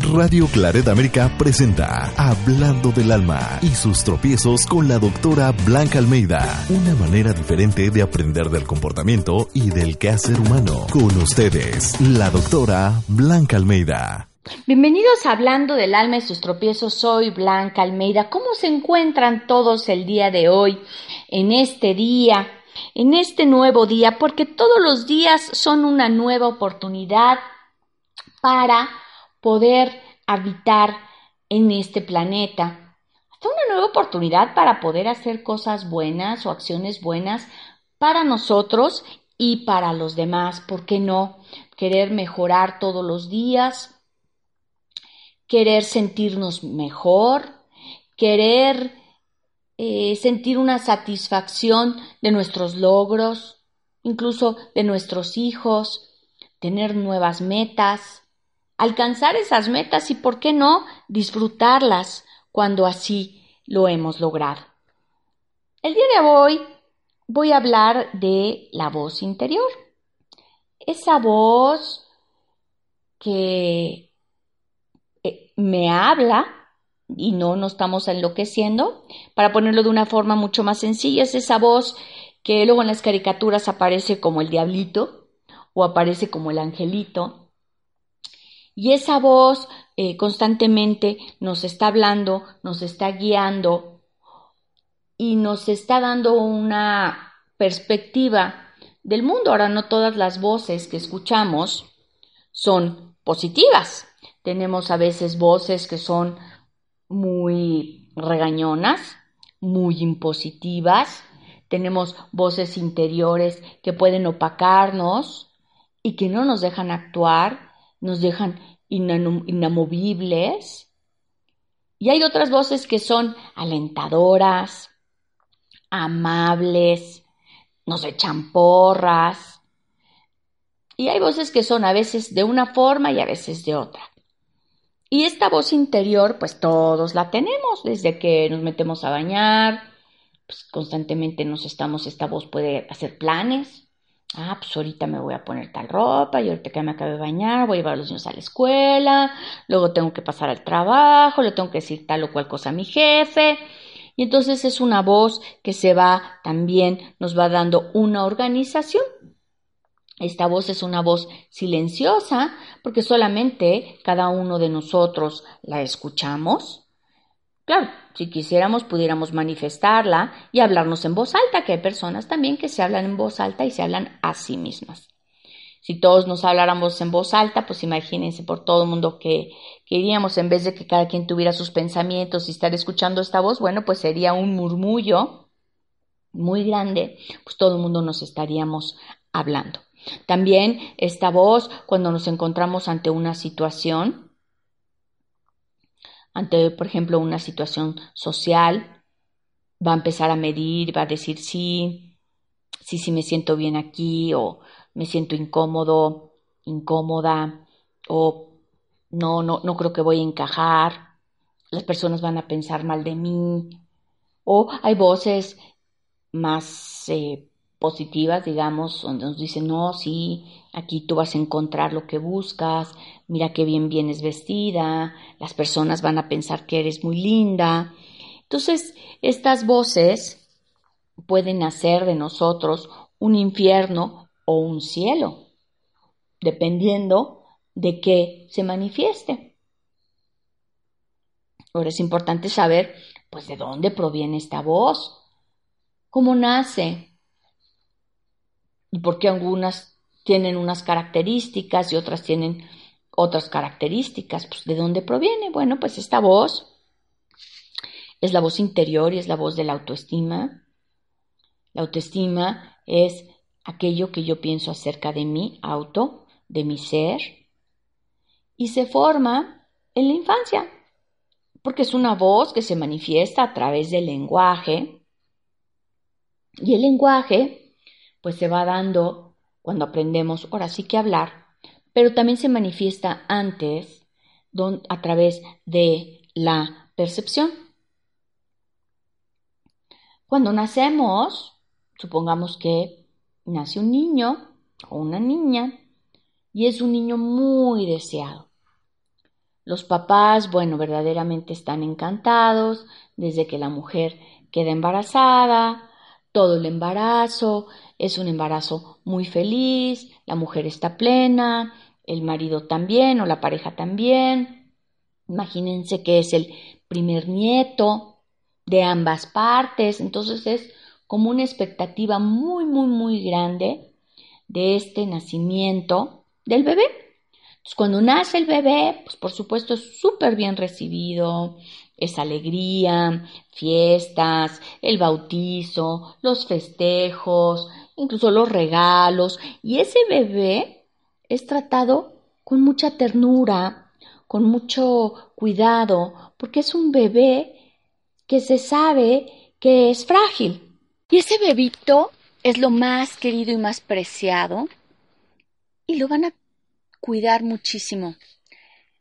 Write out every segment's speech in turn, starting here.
Radio Claret América presenta Hablando del Alma y sus tropiezos con la doctora Blanca Almeida. Una manera diferente de aprender del comportamiento y del quehacer humano. Con ustedes, la doctora Blanca Almeida. Bienvenidos a Hablando del Alma y sus tropiezos. Soy Blanca Almeida. ¿Cómo se encuentran todos el día de hoy, en este día? en este nuevo día, porque todos los días son una nueva oportunidad para poder habitar en este planeta. Hasta una nueva oportunidad para poder hacer cosas buenas o acciones buenas para nosotros y para los demás. ¿Por qué no? Querer mejorar todos los días, querer sentirnos mejor, querer eh, sentir una satisfacción de nuestros logros, incluso de nuestros hijos, tener nuevas metas, alcanzar esas metas y, ¿por qué no?, disfrutarlas cuando así lo hemos logrado. El día de hoy voy a hablar de la voz interior. Esa voz que eh, me habla y no nos estamos enloqueciendo. Para ponerlo de una forma mucho más sencilla, es esa voz que luego en las caricaturas aparece como el diablito o aparece como el angelito y esa voz eh, constantemente nos está hablando, nos está guiando y nos está dando una perspectiva del mundo. Ahora no todas las voces que escuchamos son positivas. Tenemos a veces voces que son muy regañonas, muy impositivas. Tenemos voces interiores que pueden opacarnos y que no nos dejan actuar nos dejan inamovibles. Y hay otras voces que son alentadoras, amables, nos echan porras. Y hay voces que son a veces de una forma y a veces de otra. Y esta voz interior, pues todos la tenemos desde que nos metemos a bañar, pues constantemente nos estamos, esta voz puede hacer planes, Ah, pues ahorita me voy a poner tal ropa, y ahorita que me acabo de bañar, voy a llevar a los niños a la escuela, luego tengo que pasar al trabajo, le tengo que decir tal o cual cosa a mi jefe. Y entonces es una voz que se va también, nos va dando una organización. Esta voz es una voz silenciosa porque solamente cada uno de nosotros la escuchamos Claro, si quisiéramos pudiéramos manifestarla y hablarnos en voz alta, que hay personas también que se hablan en voz alta y se hablan a sí mismas. Si todos nos habláramos en voz alta, pues imagínense por todo el mundo que, que iríamos en vez de que cada quien tuviera sus pensamientos y estar escuchando esta voz, bueno, pues sería un murmullo muy grande, pues todo el mundo nos estaríamos hablando. También esta voz, cuando nos encontramos ante una situación, ante, por ejemplo, una situación social, va a empezar a medir, va a decir sí, sí, sí me siento bien aquí o me siento incómodo, incómoda o no, no, no creo que voy a encajar, las personas van a pensar mal de mí o hay voces más eh, positivas, digamos, donde nos dicen, no, sí, aquí tú vas a encontrar lo que buscas, mira qué bien vienes vestida, las personas van a pensar que eres muy linda. Entonces, estas voces pueden hacer de nosotros un infierno o un cielo, dependiendo de qué se manifieste. Ahora es importante saber, pues, de dónde proviene esta voz, cómo nace, y por qué algunas tienen unas características y otras tienen otras características. Pues, ¿De dónde proviene? Bueno, pues esta voz es la voz interior y es la voz de la autoestima. La autoestima es aquello que yo pienso acerca de mi auto, de mi ser, y se forma en la infancia, porque es una voz que se manifiesta a través del lenguaje, y el lenguaje pues se va dando cuando aprendemos ahora sí que hablar, pero también se manifiesta antes a través de la percepción. Cuando nacemos, supongamos que nace un niño o una niña y es un niño muy deseado. Los papás, bueno, verdaderamente están encantados desde que la mujer queda embarazada, todo el embarazo, es un embarazo muy feliz, la mujer está plena, el marido también o la pareja también. Imagínense que es el primer nieto de ambas partes, entonces es como una expectativa muy, muy, muy grande de este nacimiento del bebé. Entonces, cuando nace el bebé, pues por supuesto es súper bien recibido, es alegría, fiestas, el bautizo, los festejos, incluso los regalos, y ese bebé es tratado con mucha ternura, con mucho cuidado, porque es un bebé que se sabe que es frágil. Y ese bebito es lo más querido y más preciado y lo van a cuidar muchísimo.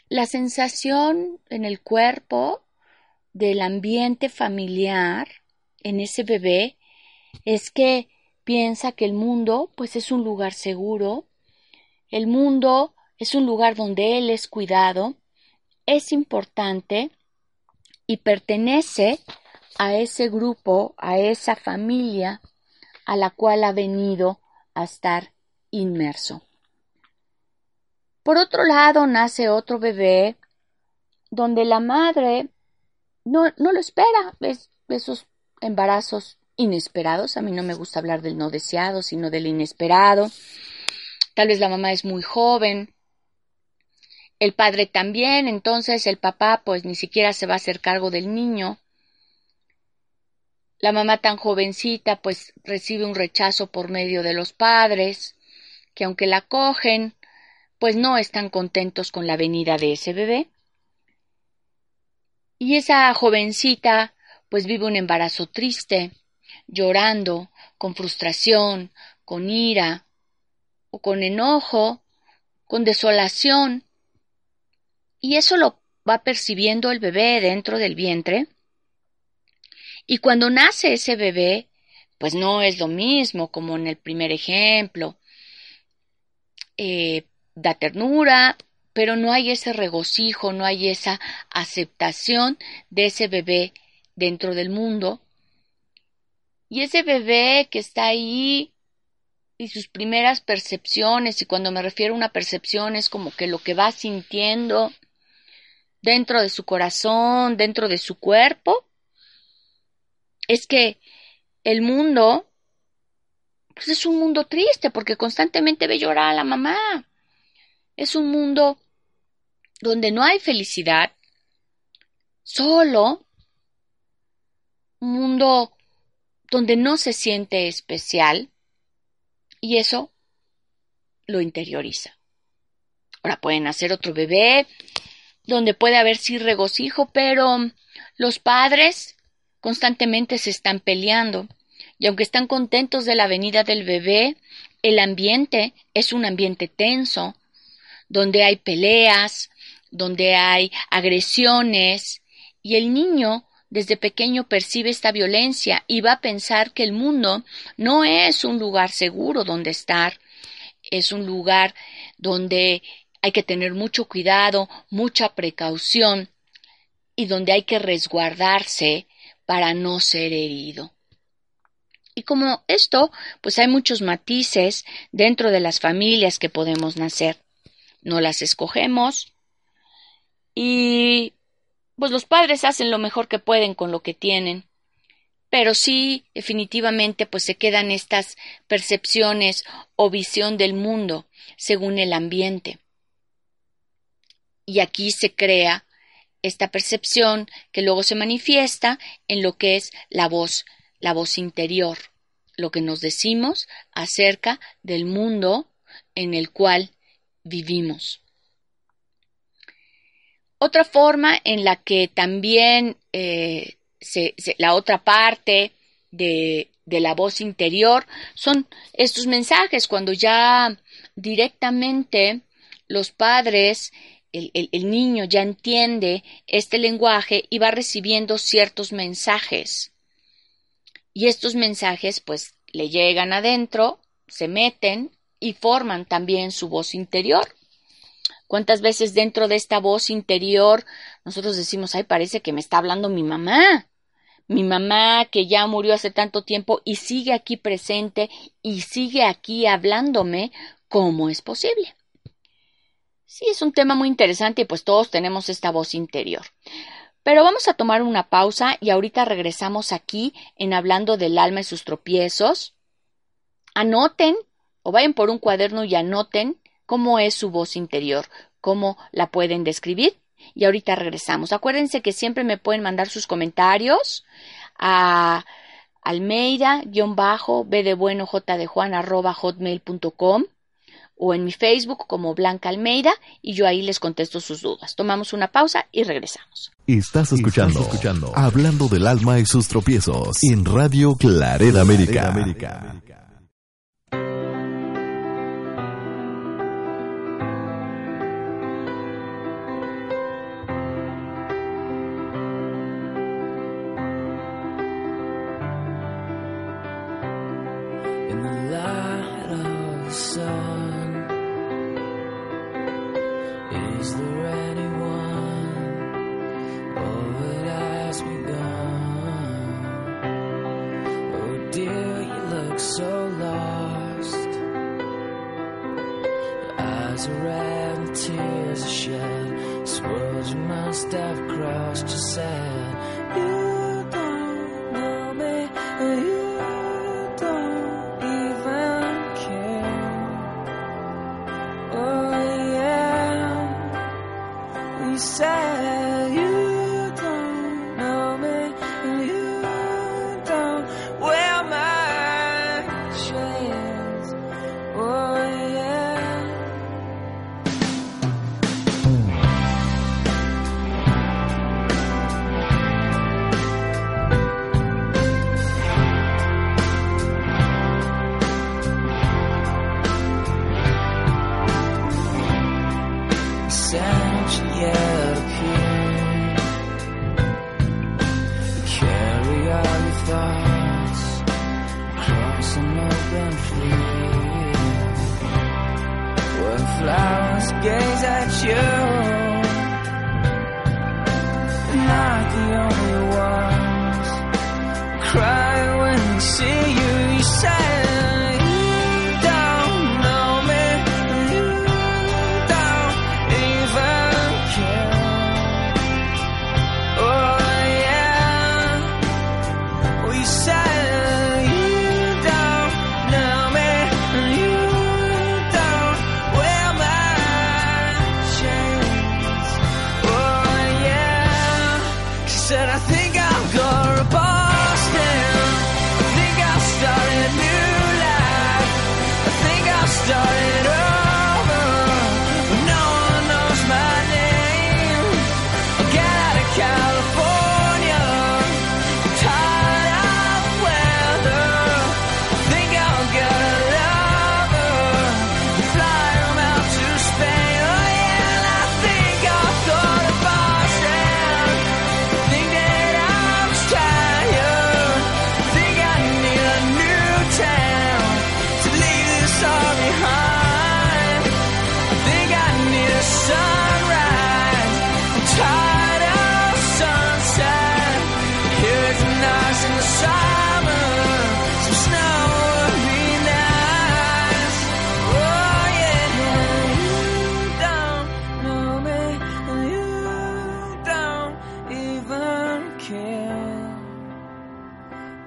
La sensación en el cuerpo del ambiente familiar en ese bebé es que piensa que el mundo pues es un lugar seguro, el mundo es un lugar donde él es cuidado, es importante y pertenece a ese grupo, a esa familia a la cual ha venido a estar inmerso. Por otro lado, nace otro bebé donde la madre no, no lo espera, es esos embarazos inesperados. A mí no me gusta hablar del no deseado, sino del inesperado. Tal vez la mamá es muy joven, el padre también, entonces el papá pues ni siquiera se va a hacer cargo del niño. La mamá tan jovencita pues recibe un rechazo por medio de los padres, que aunque la cogen, pues no están contentos con la venida de ese bebé. Y esa jovencita pues vive un embarazo triste, llorando, con frustración, con ira, o con enojo, con desolación. Y eso lo va percibiendo el bebé dentro del vientre. Y cuando nace ese bebé, pues no es lo mismo como en el primer ejemplo. Eh, da ternura, pero no hay ese regocijo, no hay esa aceptación de ese bebé dentro del mundo. Y ese bebé que está ahí y sus primeras percepciones, y cuando me refiero a una percepción es como que lo que va sintiendo dentro de su corazón, dentro de su cuerpo, es que el mundo, pues es un mundo triste porque constantemente ve llorar a la mamá. Es un mundo donde no hay felicidad, solo un mundo donde no se siente especial y eso lo interioriza. Ahora pueden hacer otro bebé donde puede haber sí regocijo, pero los padres constantemente se están peleando y aunque están contentos de la venida del bebé, el ambiente es un ambiente tenso, donde hay peleas, donde hay agresiones, y el niño desde pequeño percibe esta violencia y va a pensar que el mundo no es un lugar seguro donde estar, es un lugar donde hay que tener mucho cuidado, mucha precaución y donde hay que resguardarse para no ser herido. Y como esto, pues hay muchos matices dentro de las familias que podemos nacer. No las escogemos, y pues los padres hacen lo mejor que pueden con lo que tienen. Pero sí, definitivamente, pues se quedan estas percepciones o visión del mundo según el ambiente. Y aquí se crea esta percepción que luego se manifiesta en lo que es la voz, la voz interior, lo que nos decimos acerca del mundo en el cual vivimos. Otra forma en la que también eh, la otra parte de, la voz interior son estos mensajes, cuando ya directamente los padres, el, el, niño ya entiende este lenguaje y va recibiendo ciertos mensajes. Y estos mensajes pues le llegan adentro, se meten y forman también su voz interior. ¿Cuántas veces dentro de esta voz interior nosotros decimos, ay, parece que me está hablando mi mamá? Mi mamá que ya murió hace tanto tiempo y sigue aquí presente y sigue aquí hablándome, ¿cómo es posible? Sí, es un tema muy interesante y pues todos tenemos esta voz interior. Pero vamos a tomar una pausa y ahorita regresamos aquí en hablando del alma y sus tropiezos. Anoten o vayan por un cuaderno y anoten cómo es su voz interior, cómo la pueden describir. Y ahorita regresamos. Acuérdense que siempre me pueden mandar sus comentarios a almeida-b de bueno j de juan arroba hotmail.com o en mi Facebook como Blanca Almeida y yo ahí les contesto sus dudas. Tomamos una pausa y regresamos. Estás escuchando, escuchando Hablando del alma y sus tropiezos en Radio Clareda América. gaze at you.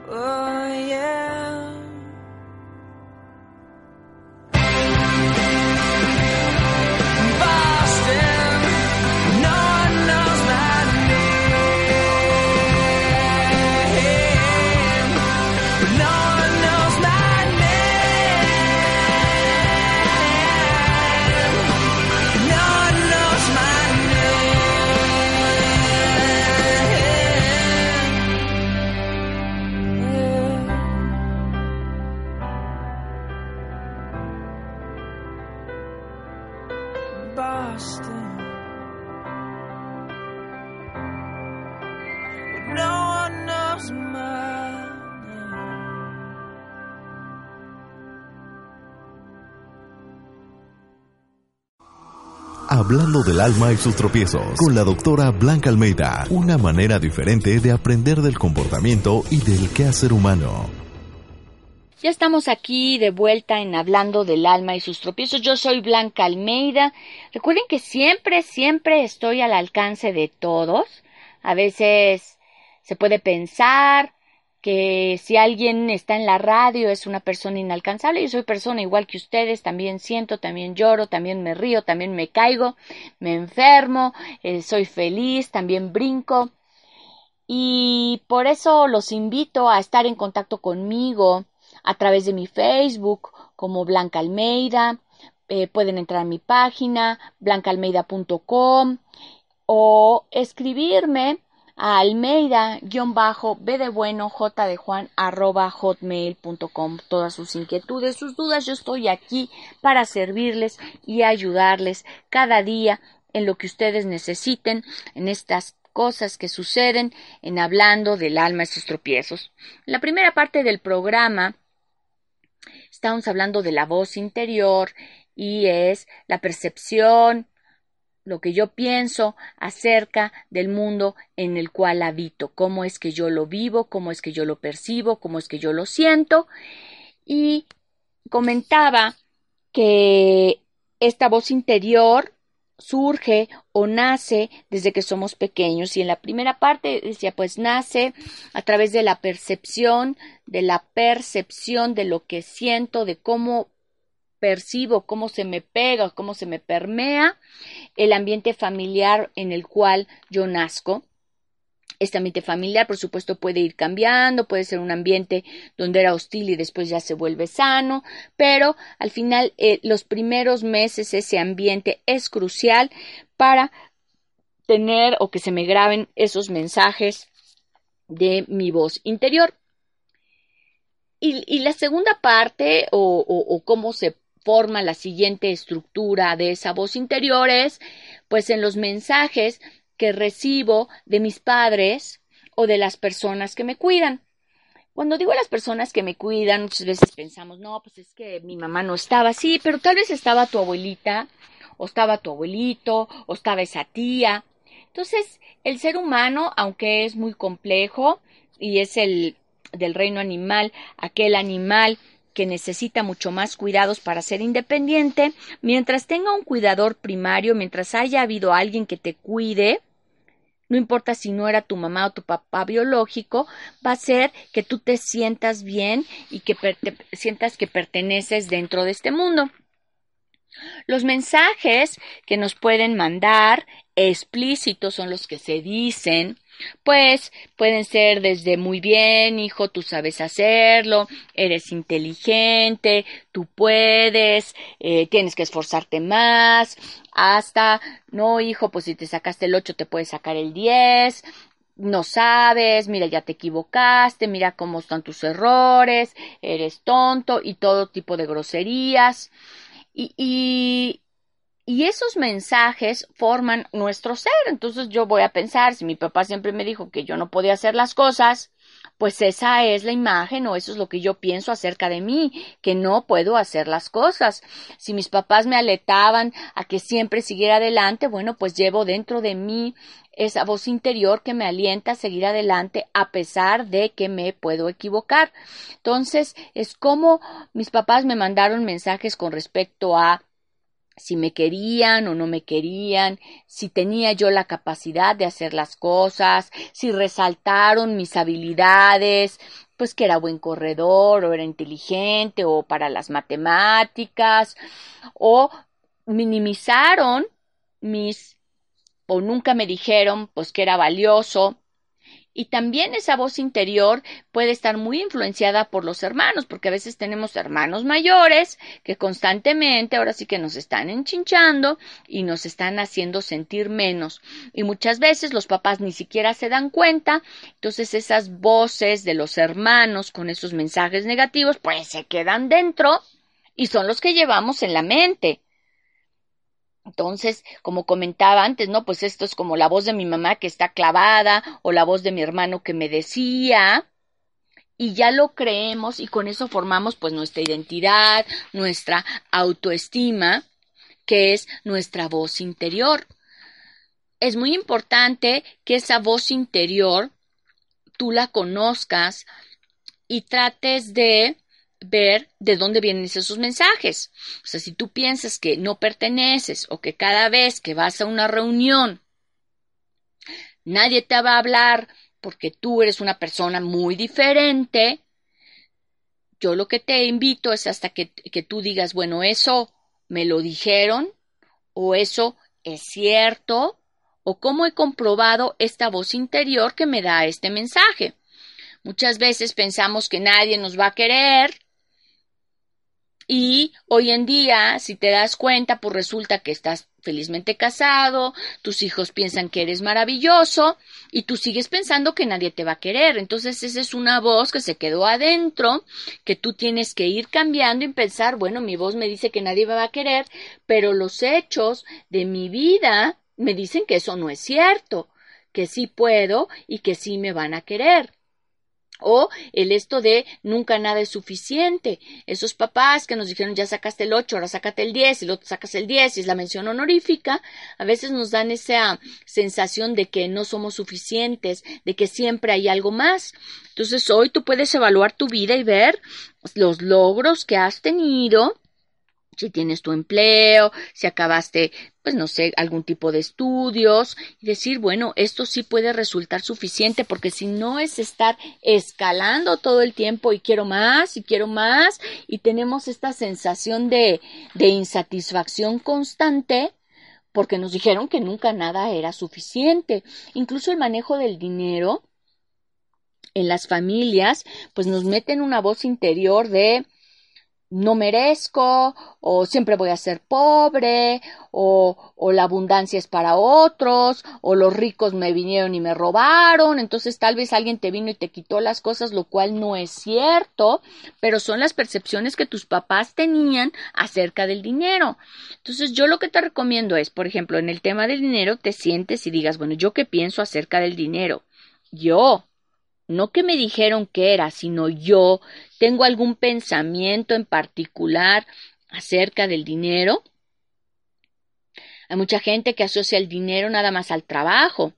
Oh, Hablando del alma y sus tropiezos con la doctora Blanca Almeida. Una manera diferente de aprender del comportamiento y del quehacer humano. Ya estamos aquí de vuelta en Hablando del alma y sus tropiezos. Yo soy Blanca Almeida. Recuerden que siempre, siempre estoy al alcance de todos. A veces se puede pensar que si alguien está en la radio es una persona inalcanzable, yo soy persona igual que ustedes, también siento, también lloro, también me río, también me caigo, me enfermo, eh, soy feliz, también brinco. Y por eso los invito a estar en contacto conmigo a través de mi Facebook como Blanca Almeida. Eh, pueden entrar a mi página blancaalmeida.com o escribirme a Almeida-B de bueno, J de Juan, arroba hotmail.com. Todas sus inquietudes, sus dudas, yo estoy aquí para servirles y ayudarles cada día en lo que ustedes necesiten, en estas cosas que suceden en hablando del alma y sus tropiezos. La primera parte del programa estamos hablando de la voz interior y es la percepción, lo que yo pienso acerca del mundo en el cual habito, cómo es que yo lo vivo, cómo es que yo lo percibo, cómo es que yo lo siento. Y comentaba que esta voz interior surge o nace desde que somos pequeños y en la primera parte decía pues nace a través de la percepción de la percepción de lo que siento de cómo percibo, cómo se me pega, cómo se me permea el ambiente familiar en el cual yo nazco. Este ambiente familiar, por supuesto, puede ir cambiando, puede ser un ambiente donde era hostil y después ya se vuelve sano, pero al final eh, los primeros meses ese ambiente es crucial para tener o que se me graben esos mensajes de mi voz interior. Y, la segunda parte o, o cómo se forma la siguiente estructura de esa voz interior es, pues en los mensajes que recibo de mis padres o de las personas que me cuidan. Cuando digo las personas que me cuidan, muchas veces pensamos, no, pues es que mi mamá no estaba así, pero tal vez estaba tu abuelita, o estaba tu abuelito, o estaba esa tía. Entonces, el ser humano, aunque es muy complejo y es el del reino animal, aquel animal que necesita mucho más cuidados para ser independiente, mientras tenga un cuidador primario, mientras haya habido alguien que te cuide, no importa si no era tu mamá o tu papá biológico, va a ser que tú te sientas bien y que sientas que perteneces dentro de este mundo. Los mensajes que nos pueden mandar explícitos son los que se dicen, pues pueden ser desde muy bien, hijo, tú sabes hacerlo, eres inteligente, tú puedes, eh, tienes que esforzarte más, hasta, no, hijo, pues si te sacaste el 8 te puedes sacar el 10, no sabes, mira, ya te equivocaste, mira cómo están tus errores, eres tonto y todo tipo de groserías. Y, y, y esos mensajes forman nuestro ser. Entonces yo voy a pensar, si mi papá siempre me dijo que yo no podía hacer las cosas, pues esa es la imagen o eso es lo que yo pienso acerca de mí, que no puedo hacer las cosas. Si mis papás me aletaban a que siempre siguiera adelante, bueno, pues llevo dentro de mí esa voz interior que me alienta a seguir adelante a pesar de que me puedo equivocar. Entonces, es como mis papás me mandaron mensajes con respecto a si me querían o no me querían, si tenía yo la capacidad de hacer las cosas, si resaltaron mis habilidades, pues que era buen corredor o era inteligente o para las matemáticas, o minimizaron mis o nunca me dijeron pues que era valioso y también esa voz interior puede estar muy influenciada por los hermanos, porque a veces tenemos hermanos mayores que constantemente ahora sí que nos están enchinchando y nos están haciendo sentir menos. Y muchas veces los papás ni siquiera se dan cuenta, entonces esas voces de los hermanos con esos mensajes negativos pues se quedan dentro y son los que llevamos en la mente. Entonces, como comentaba antes, ¿no? Pues esto es como la voz de mi mamá que está clavada o la voz de mi hermano que me decía y ya lo creemos y con eso formamos pues nuestra identidad, nuestra autoestima, que es nuestra voz interior. Es muy importante que esa voz interior tú la conozcas y trates de ver de dónde vienen esos mensajes. O sea, si tú piensas que no perteneces o que cada vez que vas a una reunión nadie te va a hablar porque tú eres una persona muy diferente, yo lo que te invito es hasta que, que tú digas, bueno, eso me lo dijeron o eso es cierto o cómo he comprobado esta voz interior que me da este mensaje. Muchas veces pensamos que nadie nos va a querer y hoy en día, si te das cuenta, pues resulta que estás felizmente casado, tus hijos piensan que eres maravilloso y tú sigues pensando que nadie te va a querer. Entonces esa es una voz que se quedó adentro, que tú tienes que ir cambiando y pensar, bueno, mi voz me dice que nadie me va a querer, pero los hechos de mi vida me dicen que eso no es cierto, que sí puedo y que sí me van a querer. O el esto de nunca nada es suficiente. Esos papás que nos dijeron ya sacaste el 8, ahora sácate el 10 y luego sacas el 10 y es la mención honorífica, a veces nos dan esa sensación de que no somos suficientes, de que siempre hay algo más. Entonces hoy tú puedes evaluar tu vida y ver los logros que has tenido si tienes tu empleo, si acabaste, pues no sé, algún tipo de estudios, y decir, bueno, esto sí puede resultar suficiente, porque si no es estar escalando todo el tiempo y quiero más y quiero más, y tenemos esta sensación de, de insatisfacción constante, porque nos dijeron que nunca nada era suficiente. Incluso el manejo del dinero en las familias, pues nos meten una voz interior de no merezco, o siempre voy a ser pobre, o, o, la abundancia es para otros, o los ricos me vinieron y me robaron, entonces tal vez alguien te vino y te quitó las cosas, lo cual no es cierto, pero son las percepciones que tus papás tenían acerca del dinero. Entonces yo lo que te recomiendo es, por ejemplo, en el tema del dinero, te sientes y digas, bueno, yo qué pienso acerca del dinero. Yo, no que me dijeron que era, sino yo tengo algún pensamiento en particular acerca del dinero. Hay mucha gente que asocia el dinero nada más al trabajo.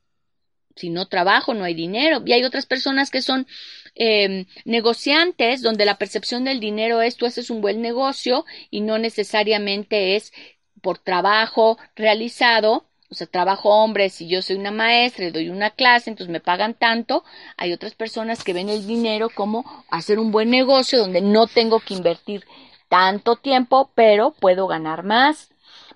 Si no trabajo, no hay dinero. Y hay otras personas que son eh, negociantes, donde la percepción del dinero es tú haces un buen negocio y no necesariamente es por trabajo realizado, o sea, trabajo hombres y yo soy una maestra y doy una clase, entonces me pagan tanto. Hay otras personas que ven el dinero como hacer un buen negocio donde no tengo que invertir tanto tiempo, pero puedo ganar más.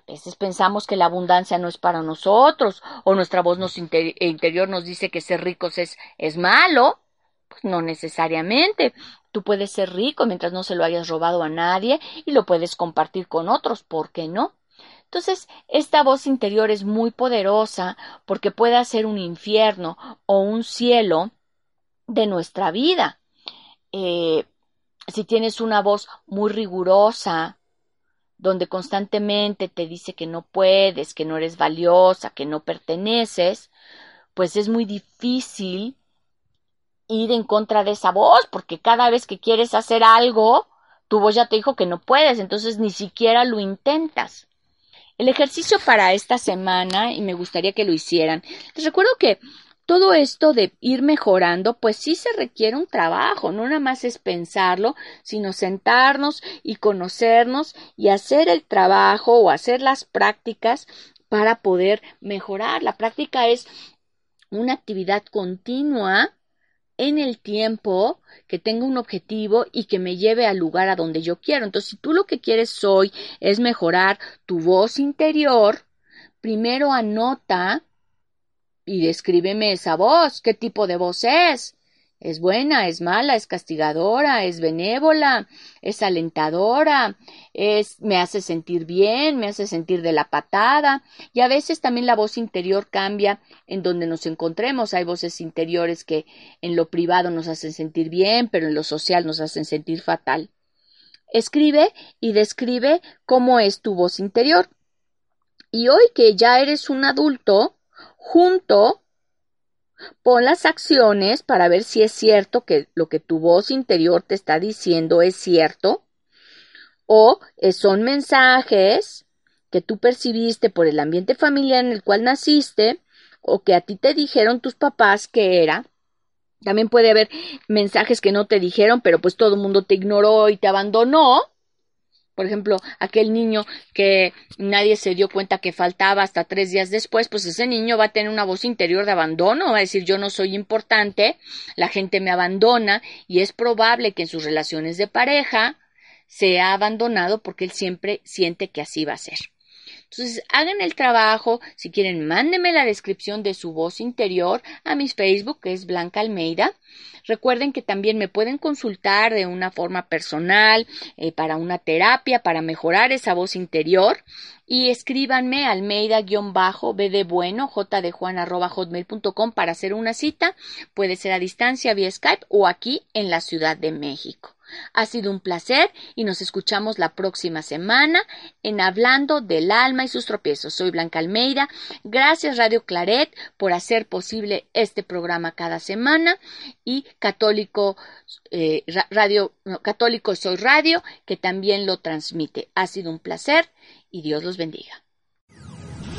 A veces pensamos que la abundancia no es para nosotros, o nuestra voz interior nos dice que ser ricos es, es malo. Pues no necesariamente. Tú puedes ser rico mientras no se lo hayas robado a nadie y lo puedes compartir con otros. ¿Por qué no? Entonces, esta voz interior es muy poderosa porque puede ser un infierno o un cielo de nuestra vida. Eh, si tienes una voz muy rigurosa, donde constantemente te dice que no puedes, que no eres valiosa, que no perteneces, pues es muy difícil ir en contra de esa voz, porque cada vez que quieres hacer algo, tu voz ya te dijo que no puedes, entonces ni siquiera lo intentas. El ejercicio para esta semana, y me gustaría que lo hicieran, les recuerdo que todo esto de ir mejorando, pues sí se requiere un trabajo, no nada más es pensarlo, sino sentarnos y conocernos y hacer el trabajo o hacer las prácticas para poder mejorar. La práctica es una actividad continua en el tiempo, que tenga un objetivo y que me lleve al lugar a donde yo quiero. Entonces, si tú lo que quieres hoy es mejorar tu voz interior, primero anota y descríbeme esa voz, qué tipo de voz es. Es buena, es mala, es castigadora, es benévola, es alentadora, es me hace sentir bien, me hace sentir de la patada y a veces también la voz interior cambia en donde nos encontremos. Hay voces interiores que en lo privado nos hacen sentir bien, pero en lo social nos hacen sentir fatal. Escribe y describe cómo es tu voz interior. Y hoy que ya eres un adulto, junto Pon las acciones para ver si es cierto que lo que tu voz interior te está diciendo es cierto o son mensajes que tú percibiste por el ambiente familiar en el cual naciste o que a ti te dijeron tus papás que era. También puede haber mensajes que no te dijeron, pero pues todo el mundo te ignoró y te abandonó. Por ejemplo, aquel niño que nadie se dio cuenta que faltaba hasta tres días después, pues ese niño va a tener una voz interior de abandono, va a decir yo no soy importante, la gente me abandona y es probable que en sus relaciones de pareja se ha abandonado porque él siempre siente que así va a ser. Entonces, hagan el trabajo. Si quieren, mándenme la descripción de su voz interior a mi Facebook, que es Blanca Almeida. Recuerden que también me pueden consultar de una forma personal eh, para una terapia, para mejorar esa voz interior. Y escríbanme almeida-b de bueno, j de para hacer una cita. Puede ser a distancia vía Skype o aquí en la Ciudad de México. Ha sido un placer y nos escuchamos la próxima semana en Hablando del alma y sus tropiezos. Soy Blanca Almeida. Gracias Radio Claret por hacer posible este programa cada semana y Católico eh, Radio Católico Soy Radio que también lo transmite. Ha sido un placer y Dios los bendiga.